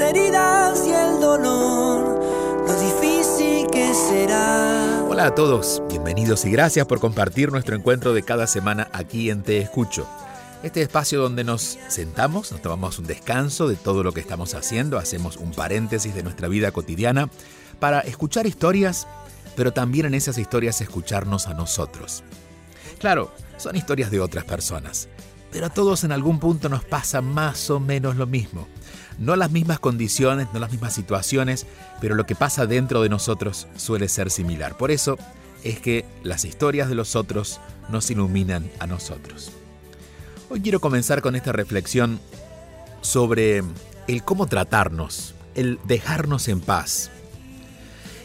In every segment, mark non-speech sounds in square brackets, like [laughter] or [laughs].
Heridas y el dolor, lo difícil que será. Hola a todos, bienvenidos y gracias por compartir nuestro encuentro de cada semana aquí en Te Escucho. Este espacio donde nos sentamos, nos tomamos un descanso de todo lo que estamos haciendo, hacemos un paréntesis de nuestra vida cotidiana para escuchar historias, pero también en esas historias escucharnos a nosotros. Claro, son historias de otras personas, pero a todos en algún punto nos pasa más o menos lo mismo. No las mismas condiciones, no las mismas situaciones, pero lo que pasa dentro de nosotros suele ser similar. Por eso es que las historias de los otros nos iluminan a nosotros. Hoy quiero comenzar con esta reflexión sobre el cómo tratarnos, el dejarnos en paz.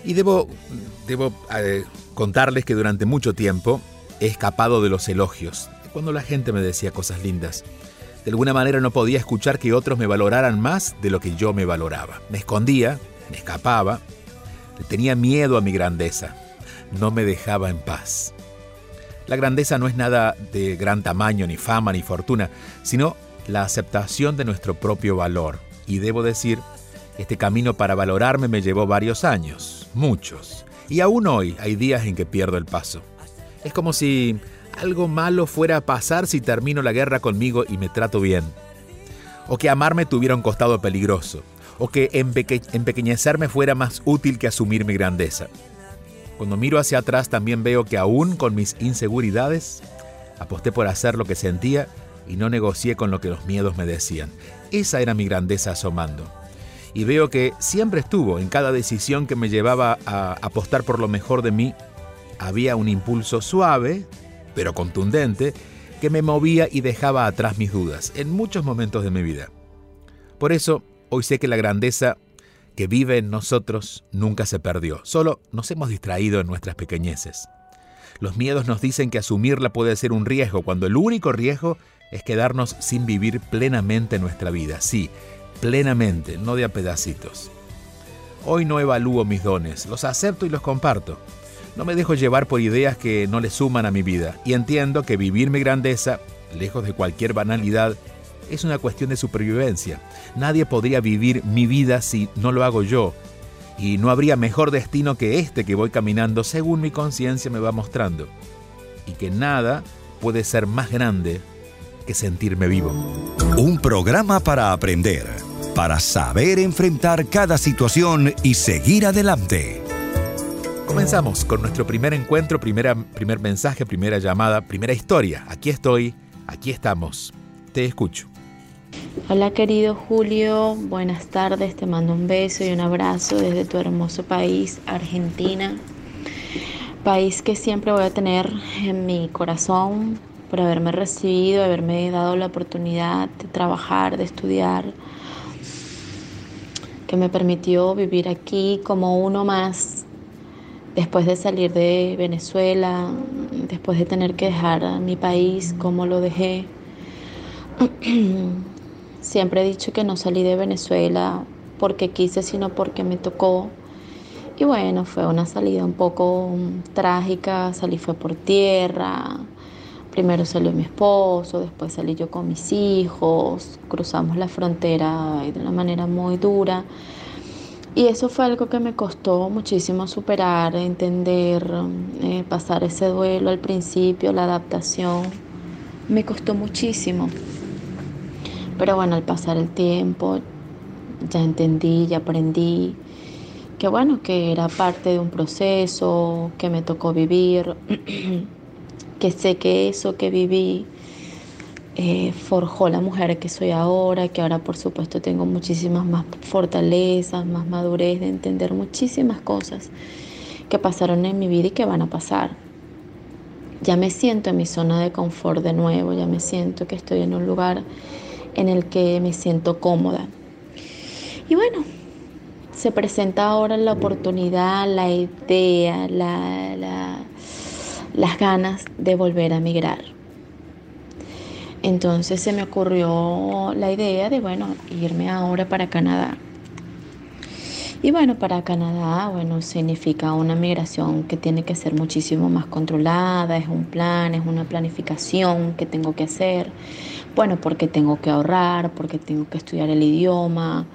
Y debo, debo eh, contarles que durante mucho tiempo he escapado de los elogios, cuando la gente me decía cosas lindas. De alguna manera no podía escuchar que otros me valoraran más de lo que yo me valoraba. Me escondía, me escapaba, tenía miedo a mi grandeza, no me dejaba en paz. La grandeza no es nada de gran tamaño, ni fama, ni fortuna, sino la aceptación de nuestro propio valor. Y debo decir, este camino para valorarme me llevó varios años, muchos. Y aún hoy hay días en que pierdo el paso. Es como si algo malo fuera a pasar si termino la guerra conmigo y me trato bien. O que amarme tuviera un costado peligroso. O que empequeñecerme fuera más útil que asumir mi grandeza. Cuando miro hacia atrás también veo que aún con mis inseguridades, aposté por hacer lo que sentía y no negocié con lo que los miedos me decían. Esa era mi grandeza asomando. Y veo que siempre estuvo en cada decisión que me llevaba a apostar por lo mejor de mí, había un impulso suave, pero contundente, que me movía y dejaba atrás mis dudas en muchos momentos de mi vida. Por eso, hoy sé que la grandeza que vive en nosotros nunca se perdió, solo nos hemos distraído en nuestras pequeñeces. Los miedos nos dicen que asumirla puede ser un riesgo, cuando el único riesgo es quedarnos sin vivir plenamente nuestra vida, sí, plenamente, no de a pedacitos. Hoy no evalúo mis dones, los acepto y los comparto. No me dejo llevar por ideas que no le suman a mi vida y entiendo que vivir mi grandeza, lejos de cualquier banalidad, es una cuestión de supervivencia. Nadie podría vivir mi vida si no lo hago yo. Y no habría mejor destino que este que voy caminando según mi conciencia me va mostrando. Y que nada puede ser más grande que sentirme vivo. Un programa para aprender, para saber enfrentar cada situación y seguir adelante. Comenzamos con nuestro primer encuentro, primera, primer mensaje, primera llamada, primera historia. Aquí estoy, aquí estamos. Te escucho. Hola querido Julio, buenas tardes, te mando un beso y un abrazo desde tu hermoso país, Argentina. País que siempre voy a tener en mi corazón por haberme recibido, haberme dado la oportunidad de trabajar, de estudiar, que me permitió vivir aquí como uno más después de salir de Venezuela, después de tener que dejar mi país como lo dejé. [clears throat] Siempre he dicho que no salí de Venezuela porque quise, sino porque me tocó. Y bueno, fue una salida un poco trágica, salí fue por tierra. Primero salió mi esposo, después salí yo con mis hijos, cruzamos la frontera de una manera muy dura. Y eso fue algo que me costó muchísimo superar, entender, eh, pasar ese duelo al principio, la adaptación. Me costó muchísimo. Pero bueno, al pasar el tiempo ya entendí, ya aprendí que bueno, que era parte de un proceso que me tocó vivir, [clears throat] que sé que eso que viví eh, forjó la mujer que soy ahora, que ahora por supuesto tengo muchísimas más fortalezas, más madurez de entender muchísimas cosas que pasaron en mi vida y que van a pasar. Ya me siento en mi zona de confort de nuevo, ya me siento que estoy en un lugar en el que me siento cómoda. Y bueno, se presenta ahora la oportunidad, la idea, las ganas de volver a migrar. Entonces se me ocurrió la idea de, bueno, irme ahora para Canadá. Y bueno, para Canadá, bueno, significa una migración que tiene que ser muchísimo más controlada, es un plan, es una planificación que tengo que hacer. Bueno, porque tengo que ahorrar, porque tengo que estudiar el idioma.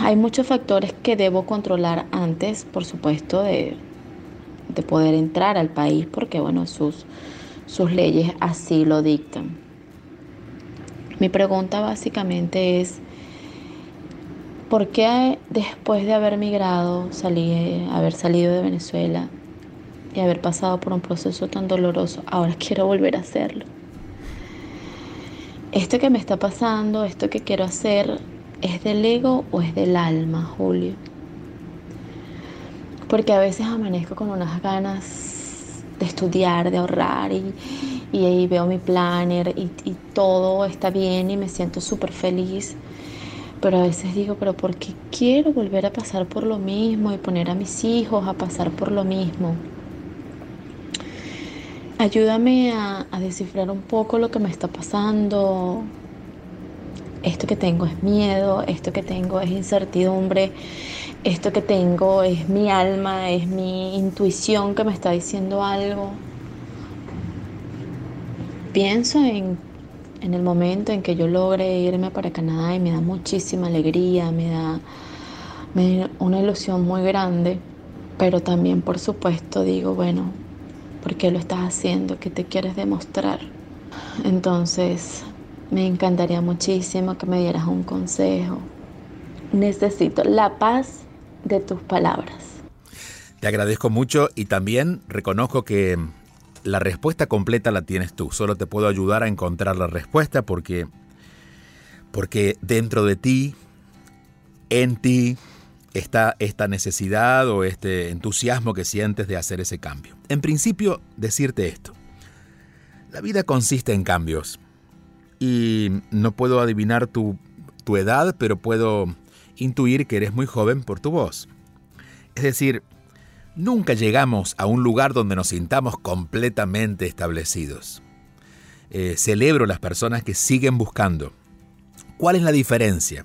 Hay muchos factores que debo controlar antes, por supuesto, de, de poder entrar al país, porque bueno, sus, sus leyes así lo dictan. Mi pregunta básicamente es, ¿Por qué después de haber migrado, haber salido de Venezuela y haber pasado por un proceso tan doloroso, ahora [laughs] quiero volver a hacerlo? Esto que me está pasando, esto que quiero hacer, ¿es del ego o es del alma, Julio? Porque a veces amanezco con unas ganas de estudiar, de ahorrar y, ahí veo mi planner y, y todo está bien y me siento súper feliz pero a veces digo, pero ¿por qué quiero volver a pasar por lo mismo y poner a mis hijos a pasar por lo mismo? Ayúdame a, descifrar un poco lo que me está pasando. Esto que tengo es miedo, esto que tengo es incertidumbre, esto que tengo es mi alma, es mi intuición que me está diciendo algo. Pienso en en el momento en que yo logre irme para Canadá y me da muchísima alegría, me da, una ilusión muy grande, pero también por supuesto digo, bueno, ¿por qué lo estás haciendo? ¿Qué te quieres demostrar? Entonces, me encantaría muchísimo que me dieras un consejo. Necesito la paz de tus palabras. Te agradezco mucho y también reconozco que la respuesta completa la tienes tú. Solo te puedo ayudar a encontrar la respuesta porque, porque dentro de ti, en ti, está esta necesidad o este entusiasmo que sientes de hacer ese cambio. En principio, decirte esto. La vida consiste en cambios. Y no puedo adivinar tu, tu edad, pero puedo intuir que eres muy joven por tu voz. Es decir, nunca llegamos a un lugar donde nos sintamos completamente establecidos. Eh, celebro las personas que siguen buscando. ¿Cuál es la diferencia?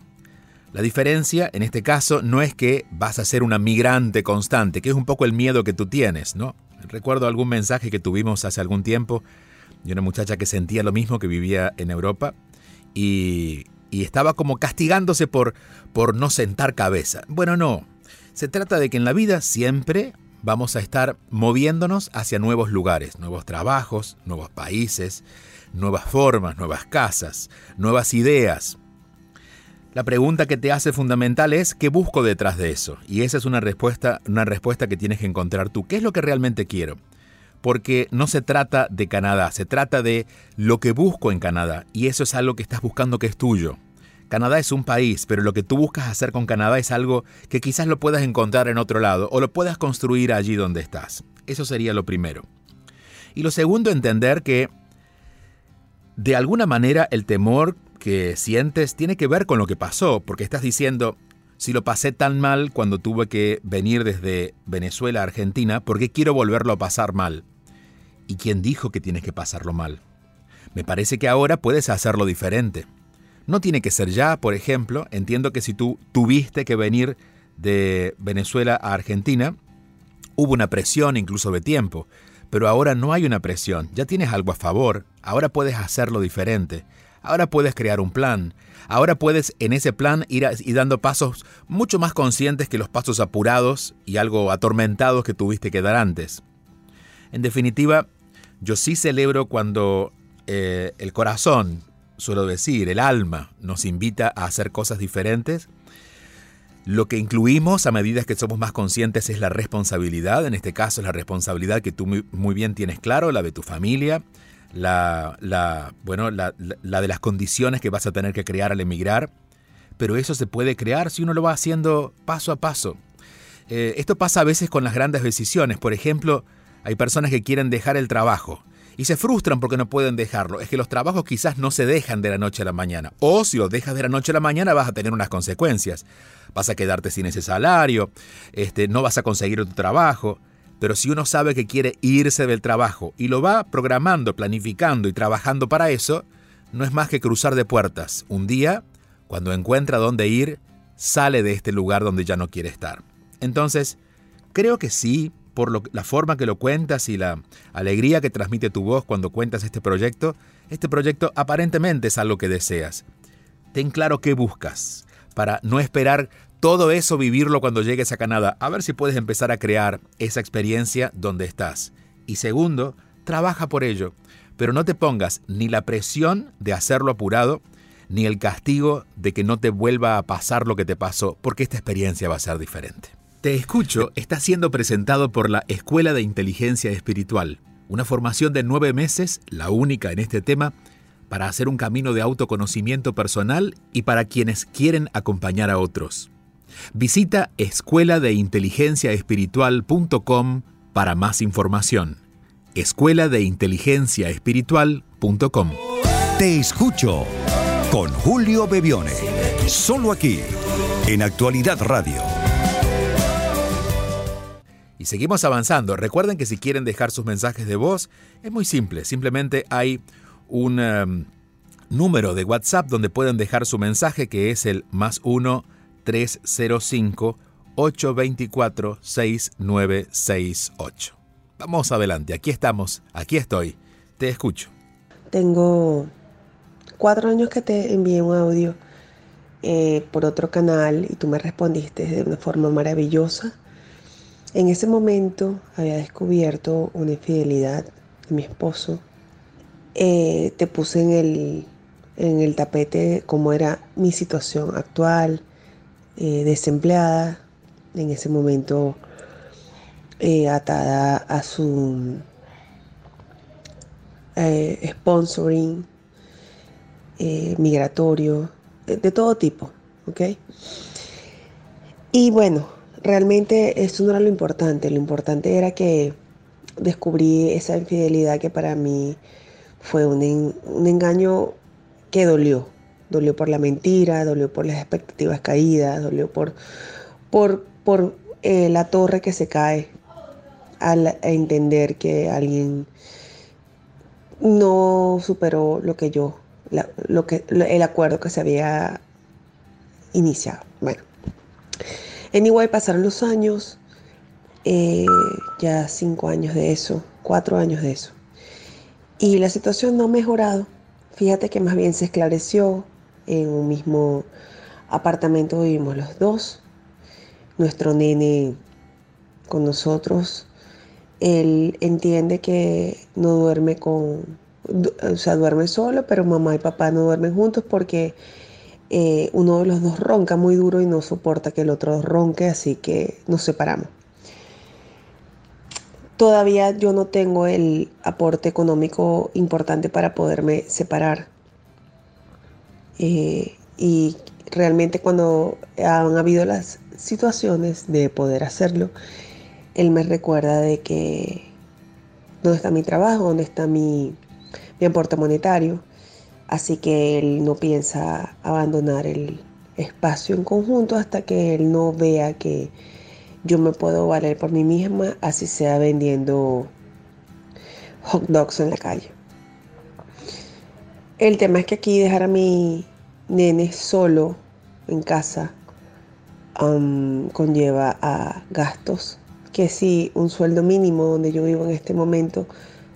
La diferencia en este caso no es que vas a ser una migrante constante, que es un poco el miedo que tú tienes, ¿no? Recuerdo algún mensaje que tuvimos hace algún tiempo de una muchacha que sentía lo mismo que vivía en Europa y, y estaba como castigándose por, por no sentar cabeza. Bueno, no, se trata de que en la vida siempre vamos a estar moviéndonos hacia nuevos lugares, nuevos trabajos, nuevos países, nuevas formas, nuevas casas, nuevas ideas. La pregunta que te hace fundamental es ¿qué busco detrás de eso? Y esa es una respuesta, una respuesta que tienes que encontrar tú. ¿Qué es lo que realmente quiero? Porque no se trata de Canadá, se trata de lo que busco en Canadá y eso es algo que estás buscando que es tuyo. Canadá es un país, pero lo que tú buscas hacer con Canadá es algo que quizás lo puedas encontrar en otro lado o lo puedas construir allí donde estás. Eso sería lo primero. Y lo segundo, entender que de alguna manera el temor que sientes tiene que ver con lo que pasó, porque estás diciendo, si lo pasé tan mal cuando tuve que venir desde Venezuela a Argentina, ¿por qué quiero volverlo a pasar mal? ¿Y quién dijo que tienes que pasarlo mal? Me parece que ahora puedes hacerlo diferente. No tiene que ser ya, por ejemplo, entiendo que si tú tuviste que venir de Venezuela a Argentina, hubo una presión incluso de tiempo, pero ahora no hay una presión, ya tienes algo a favor, ahora puedes hacerlo diferente, ahora puedes crear un plan, ahora puedes en ese plan ir, dando pasos mucho más conscientes que los pasos apurados y algo atormentados que tuviste que dar antes. En definitiva, yo sí celebro cuando eh, el corazón suelo decir, el alma nos invita a hacer cosas diferentes. Lo que incluimos a medida que somos más conscientes es la responsabilidad, en este caso es la responsabilidad que tú muy, bien tienes claro, la de tu familia, la, la bueno, la, de las condiciones que vas a tener que crear al emigrar, pero eso se puede crear si uno lo va haciendo paso a paso. Eh, esto pasa a veces con las grandes decisiones, por ejemplo, hay personas que quieren dejar el trabajo y se frustran porque no pueden dejarlo. Es que los trabajos quizás no se dejan de la noche a la mañana. O si los dejas de la noche a la mañana vas a tener unas consecuencias. Vas a quedarte sin ese salario, este, no vas a conseguir tu trabajo. Pero si uno sabe que quiere irse del trabajo y lo va programando, planificando y trabajando para eso, no es más que cruzar de puertas. Un día, cuando encuentra dónde ir, sale de este lugar donde ya no quiere estar. Entonces, creo que sí, por la forma que lo cuentas y la alegría que transmite tu voz cuando cuentas este proyecto, este proyecto aparentemente es algo que deseas. Ten claro qué buscas, para no esperar todo eso vivirlo cuando llegues a Canadá, a ver si puedes empezar a crear esa experiencia donde estás. Y segundo, trabaja por ello, pero no te pongas ni la presión de hacerlo apurado, ni el castigo de que no te vuelva a pasar lo que te pasó, porque esta experiencia va a ser diferente. Te escucho está siendo presentado por la Escuela de Inteligencia Espiritual, una formación de nueve meses, la única en este tema, para hacer un camino de autoconocimiento personal y para quienes quieren acompañar a otros. Visita escuela de inteligencia espiritual.com para más información. Escuela de inteligencia espiritual.com. Te escucho con Julio Bebione, solo aquí, en Actualidad Radio seguimos avanzando. Recuerden que si quieren dejar sus mensajes de voz, es muy simple. Simplemente hay un em, número de WhatsApp donde pueden dejar su mensaje que es el más 1 305 824 6968. Vamos adelante, aquí estamos, aquí estoy, te escucho. Tengo cuatro años que te envié un audio eh, por otro canal y tú me respondiste de una forma maravillosa en ese momento había descubierto una infidelidad de mi esposo. Eh, te puse en el, en el tapete cómo era mi situación actual, eh, desempleada, en ese momento eh, atada a su sponsoring migratorio, de, todo tipo, ¿ok? Y bueno, realmente eso no era lo importante, lo importante era que descubrí esa infidelidad que para mí fue un, engaño que dolió. Dolió por la mentira, dolió por las expectativas caídas, dolió por, por, por eh, la torre que se cae al entender que alguien no superó lo que yo, lo que, el acuerdo que se había iniciado. Bueno, Anyway, pasaron los años, eh, ya cinco años de eso, cuatro años de eso. Y la situación no ha mejorado. Fíjate que más bien se esclareció. En un mismo apartamento vivimos los dos. Nuestro nene con nosotros. Él entiende que no duerme con, o sea, duerme solo, pero mamá y papá no duermen juntos porque eh, uno de los dos ronca muy duro y no soporta que el otro ronque, así que nos separamos. Todavía yo no tengo el aporte económico importante para poderme separar. Eh, y realmente cuando han habido las situaciones de poder hacerlo, él me recuerda de que dónde está mi trabajo, dónde está mi, mi aporte monetario Así que él no piensa abandonar el espacio en conjunto hasta que él no vea que yo me puedo valer por mí misma, así sea vendiendo hot dogs en la calle. El tema es que aquí dejar a mi nene solo en casa um, conlleva a gastos que si un sueldo mínimo donde yo vivo en este momento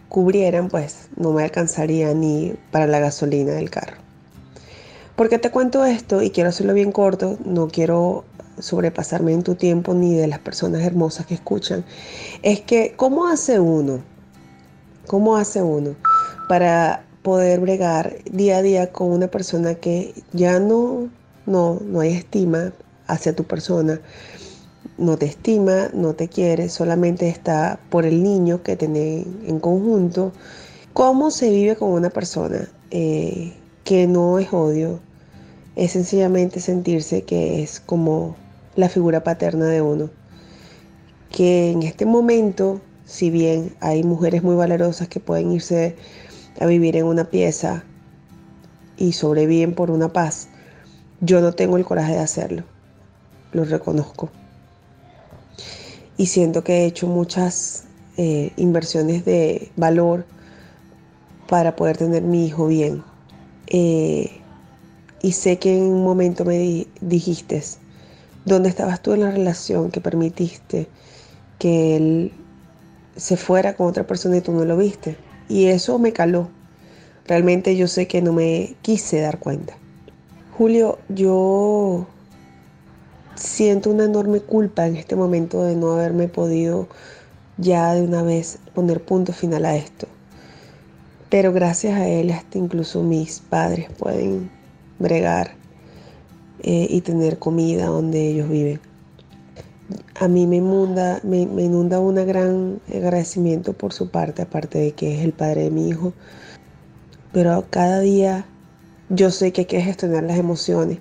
cubrieran, pues no me alcanzaría ni para la gasolina del carro. ¿Por qué te cuento esto? Y quiero hacerlo bien corto, no quiero sobrepasarme en tu tiempo ni de las personas hermosas que escuchan. Es que, ¿cómo hace uno? ¿Cómo hace uno para poder bregar día a día con una persona que ya no, no, no hay estima hacia tu persona, no te estima, no te quiere, solamente está por el niño que tiene en conjunto. ¿Cómo se vive con una persona eh, que no es odio? Es sencillamente sentirse que es como la figura paterna de uno. Que en este momento, si bien hay mujeres muy valerosas que pueden irse a vivir en una pieza y sobreviven por una paz, yo no tengo el coraje de hacerlo. Lo reconozco y siento que he hecho muchas eh, inversiones de valor para poder tener mi hijo bien. Eh, y sé que en un momento me dijiste, ¿dónde estabas tú en la relación que permitiste que él se fuera con otra persona y tú no lo viste? Y eso me caló. Realmente yo sé que no me quise dar cuenta. Julio, yo siento una enorme culpa en este momento de no haberme podido ya de una vez poner punto final a esto. Pero gracias a él hasta incluso mis padres pueden bregar eh, y tener comida donde ellos viven. A mí me inunda, me, me inunda un gran agradecimiento por su parte, aparte de que es el padre de mi hijo. Pero cada día yo sé que hay que gestionar las emociones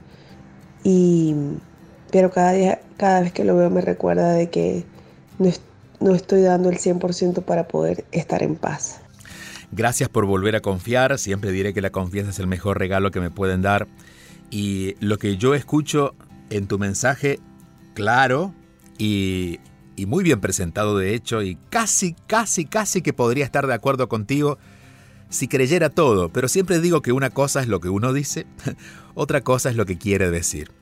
y pero cada, día, cada vez que lo veo me recuerda de que no, estoy dando el 100% para poder estar en paz. Gracias por volver a confiar, siempre diré que la confianza es el mejor regalo que me pueden dar y lo que yo escucho en tu mensaje, claro y, muy bien presentado de hecho y casi, casi, casi que podría estar de acuerdo contigo si creyera todo, pero siempre digo que una cosa es lo que uno dice, [laughs] otra cosa es lo que quiere decir.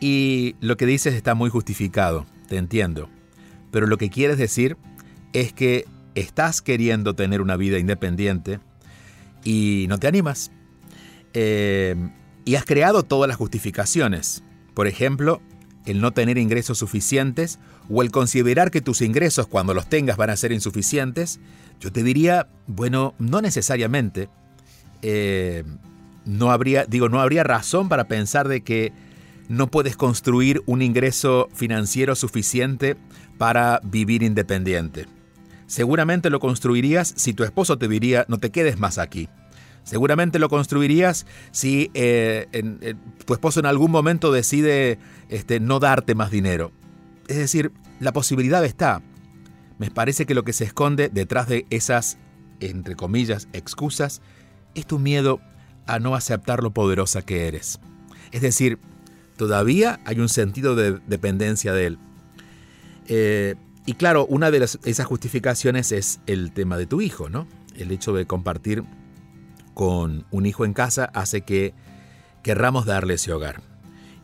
Y lo que dices está muy justificado, te entiendo. Pero lo que quieres decir es que estás queriendo tener una vida independiente y no te animas. Eh, y has creado todas las justificaciones. Por ejemplo, el no tener ingresos suficientes o el considerar que tus ingresos cuando los tengas van a ser insuficientes, yo te diría, bueno, no necesariamente. Eh, no habría, digo, no habría razón para pensar de que no puedes construir un ingreso financiero suficiente para vivir independiente. Seguramente lo construirías si tu esposo te diría no te quedes más aquí. Seguramente lo construirías si eh, eh, tu esposo en algún momento decide este, no darte más dinero. Es decir, la posibilidad está. Me parece que lo que se esconde detrás de esas, entre comillas, excusas, es tu miedo a no aceptar lo poderosa que eres. Es decir, todavía hay un sentido de dependencia de él. Eh, y claro, una de esas justificaciones es el tema de tu hijo, ¿no? El hecho de compartir con un hijo en casa hace que querramos darle ese hogar.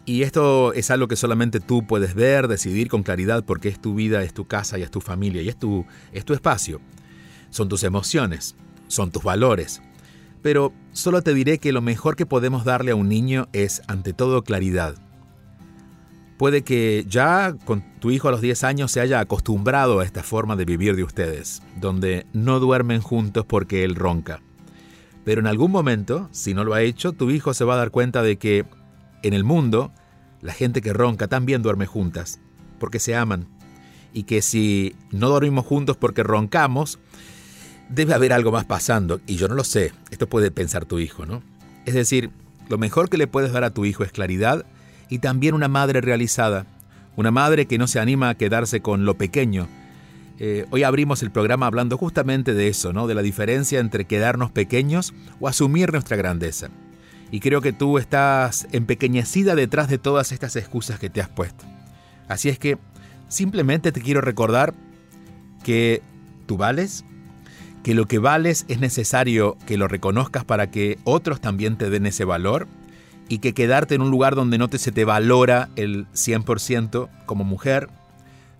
Y esto es algo que solamente tú puedes ver, decidir con claridad porque es tu vida, es tu casa y es tu familia y es tu, es tu espacio. Son tus emociones, son tus valores, pero solo te diré que lo mejor que podemos darle a un niño es, ante todo, claridad. Puede que ya con tu hijo a los 10 años se haya acostumbrado a esta forma de vivir de ustedes, donde no duermen juntos porque él ronca. Pero en algún momento, si no lo ha hecho, tu hijo se va a dar cuenta de que en el mundo la gente que ronca también duerme juntas, porque se aman. Y que si no dormimos juntos porque roncamos, debe haber algo más pasando y yo no lo sé. Esto puede pensar tu hijo, ¿no? Es decir, lo mejor que le puedes dar a tu hijo es claridad y también una madre realizada, una madre que no se anima a quedarse con lo pequeño. Eh, hoy abrimos el programa hablando justamente de eso, ¿no? de la diferencia entre quedarnos pequeños o asumir nuestra grandeza. Y creo que tú estás empequeñecida detrás de todas estas excusas que te has puesto. Así es que simplemente te quiero recordar que tú vales, que lo que vales es necesario que lo reconozcas para que otros también te den ese valor y que quedarte en un lugar donde no te, se te valora el 100% como mujer,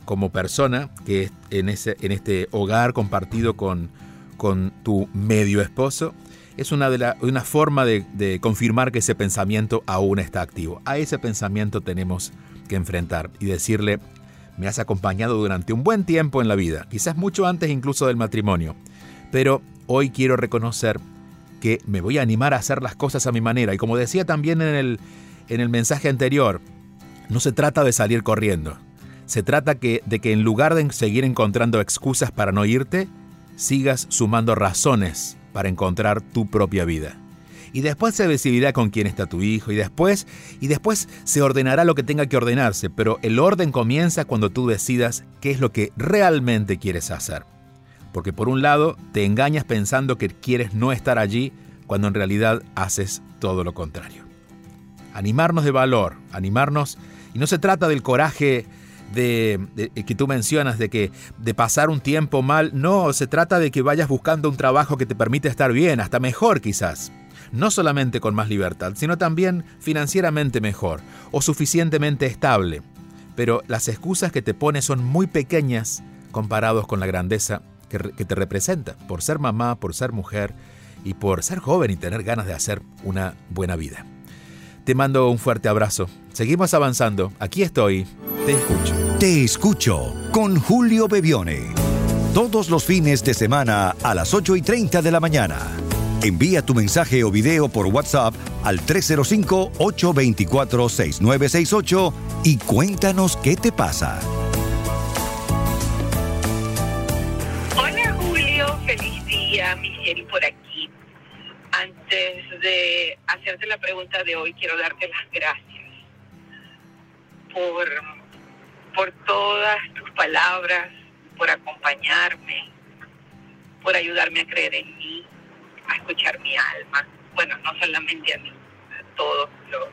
como persona, que es en, ese, en este hogar compartido con, con tu medio esposo, es una, de una forma de, de confirmar que ese pensamiento aún está activo. A ese pensamiento tenemos que enfrentar y decirle, me has acompañado durante un buen tiempo en la vida, quizás mucho antes incluso del matrimonio pero hoy quiero reconocer que me voy a animar a hacer las cosas a mi manera. Y como decía también en el, en el mensaje anterior, no se trata de salir corriendo. Se trata que, de que en lugar de seguir encontrando excusas para no irte, sigas sumando razones para encontrar tu propia vida. Y después se decidirá con quién está tu hijo y después y después se ordenará lo que tenga que ordenarse, pero el orden comienza cuando tú decidas qué es lo que realmente quieres hacer. Porque por un lado te engañas pensando que quieres no estar allí cuando en realidad haces todo lo contrario. Animarnos de valor, animarnos y no se trata del coraje de, que tú mencionas de que de pasar un tiempo mal, no, se trata de que vayas buscando un trabajo que te permite estar bien, hasta mejor quizás. No solamente con más libertad, sino también financieramente mejor o suficientemente estable. Pero las excusas que te pones son muy pequeñas comparados con la grandeza que te representa por ser mamá, por ser mujer y por ser joven y tener ganas de hacer una buena vida. Te mando un fuerte abrazo. Seguimos avanzando. Aquí estoy. Te escucho. Te escucho con Julio Bebione. Todos los fines de semana a las 8 y 30 de la mañana. Envía tu mensaje o video por WhatsApp al 305-824-6968 y cuéntanos qué te pasa. Hola Julio, feliz día, Michelle por aquí antes de hacerte la pregunta de hoy, quiero darte las gracias por, por todas tus palabras, por acompañarme, por ayudarme a creer en mí, a escuchar mi alma. Bueno, no solamente a mí, a todos los,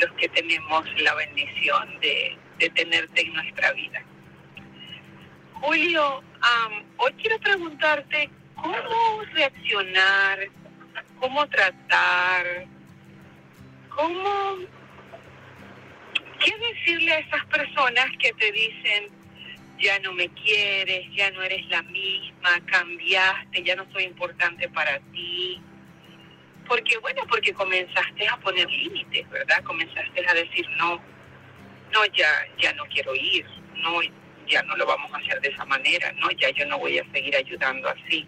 los que tenemos la bendición de, tenerte en nuestra vida. Julio, hoy quiero preguntarte cómo reaccionar cómo tratar, cómo, qué decirle a esas personas que te dicen, ya no me quieres, ya no eres la misma, cambiaste, ya no soy importante para ti. Porque bueno, porque comenzaste a poner límites, ¿verdad? Comenzaste a decir, no, no, ya, ya no quiero ir, no, ya no lo vamos a hacer de esa manera, no, ya yo no voy a seguir ayudando así.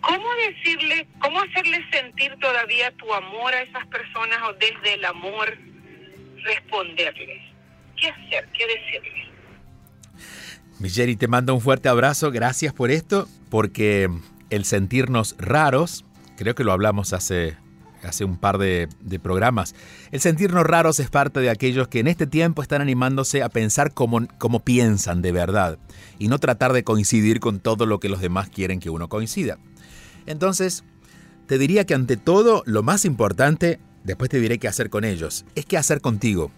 ¿Cómo decirle, cómo hacerle sentir todavía tu amor a esas personas o desde el amor responderles? ¿Qué hacer? ¿Qué decirles? Migeri, te mando un fuerte abrazo. Gracias por esto, porque el sentirnos raros, creo que lo hablamos hace, hace un par de, de, programas, el sentirnos raros es parte de aquellos que en este tiempo están animándose a pensar como, como piensan de verdad y no tratar de coincidir con todo lo que los demás quieren que uno coincida. Entonces, te diría que ante todo, lo más importante, después te diré qué hacer con ellos, es qué hacer contigo.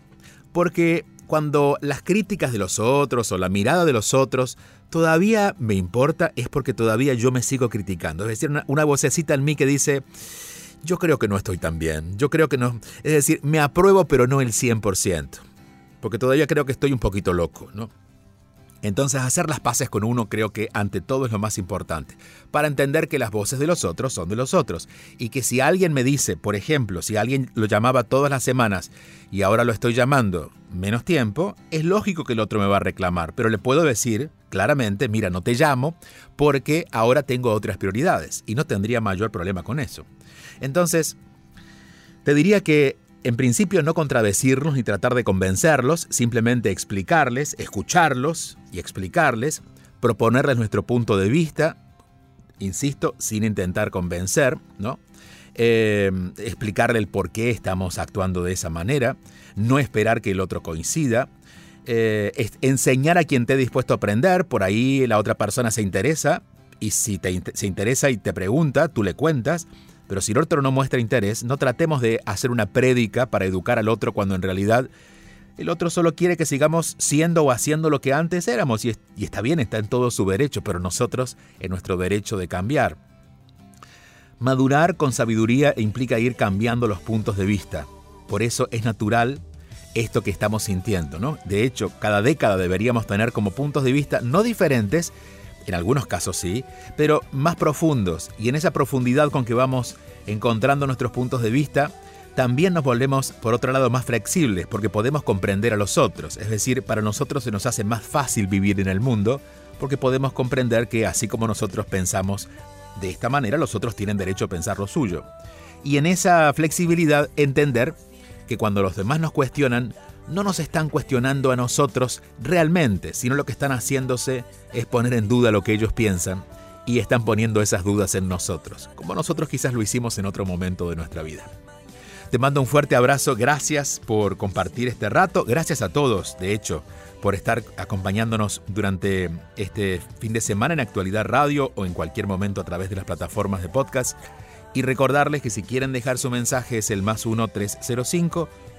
Porque cuando las críticas de los otros o la mirada de los otros todavía me importa, es porque todavía yo me sigo criticando. Es decir, una, vocecita en mí que dice, yo creo que no estoy tan bien, yo creo que no, es decir, me apruebo pero no el 100%, porque todavía creo que estoy un poquito loco, ¿no? Entonces hacer las paces con uno creo que ante todo es lo más importante, para entender que las voces de los otros son de los otros, y que si alguien me dice, por ejemplo, si alguien lo llamaba todas las semanas y ahora lo estoy llamando menos tiempo, es lógico que el otro me va a reclamar, pero le puedo decir claramente, mira, no te llamo porque ahora tengo otras prioridades, y no tendría mayor problema con eso. Entonces, te diría que en principio no contradecirlos ni tratar de convencerlos, simplemente explicarles, escucharlos y explicarles, proponerles nuestro punto de vista, insisto, sin intentar convencer, ¿no? Eh, explicarle el por qué estamos actuando de esa manera, no esperar que el otro coincida, eh, enseñar a quien esté dispuesto a aprender, por ahí la otra persona se interesa, y si te, se interesa y te pregunta, tú le cuentas, pero si el otro no muestra interés, no tratemos de hacer una prédica para educar al otro cuando en realidad el otro solo quiere que sigamos siendo o haciendo lo que antes éramos y, está bien, está en todo su derecho, pero nosotros en nuestro derecho de cambiar. Madurar con sabiduría implica ir cambiando los puntos de vista. Por eso es natural esto que estamos sintiendo, ¿no? De hecho, cada década deberíamos tener como puntos de vista no diferentes, en algunos casos sí, pero más profundos. Y en esa profundidad con que vamos encontrando nuestros puntos de vista, también nos volvemos, por otro lado, más flexibles, porque podemos comprender a los otros. Es decir, para nosotros se nos hace más fácil vivir en el mundo, porque podemos comprender que así como nosotros pensamos, de esta manera los otros tienen derecho a pensar lo suyo. Y en esa flexibilidad entender que cuando los demás nos cuestionan, no nos están cuestionando a nosotros realmente, sino lo que están haciéndose es poner en duda lo que ellos piensan y están poniendo esas dudas en nosotros, como nosotros quizás lo hicimos en otro momento de nuestra vida. Te mando un fuerte abrazo, gracias por compartir este rato, gracias a todos, de hecho, por estar acompañándonos durante este fin de semana en Actualidad Radio o en cualquier momento a través de las plataformas de podcast. Y recordarles que si quieren dejar su mensaje es el más 1-305 824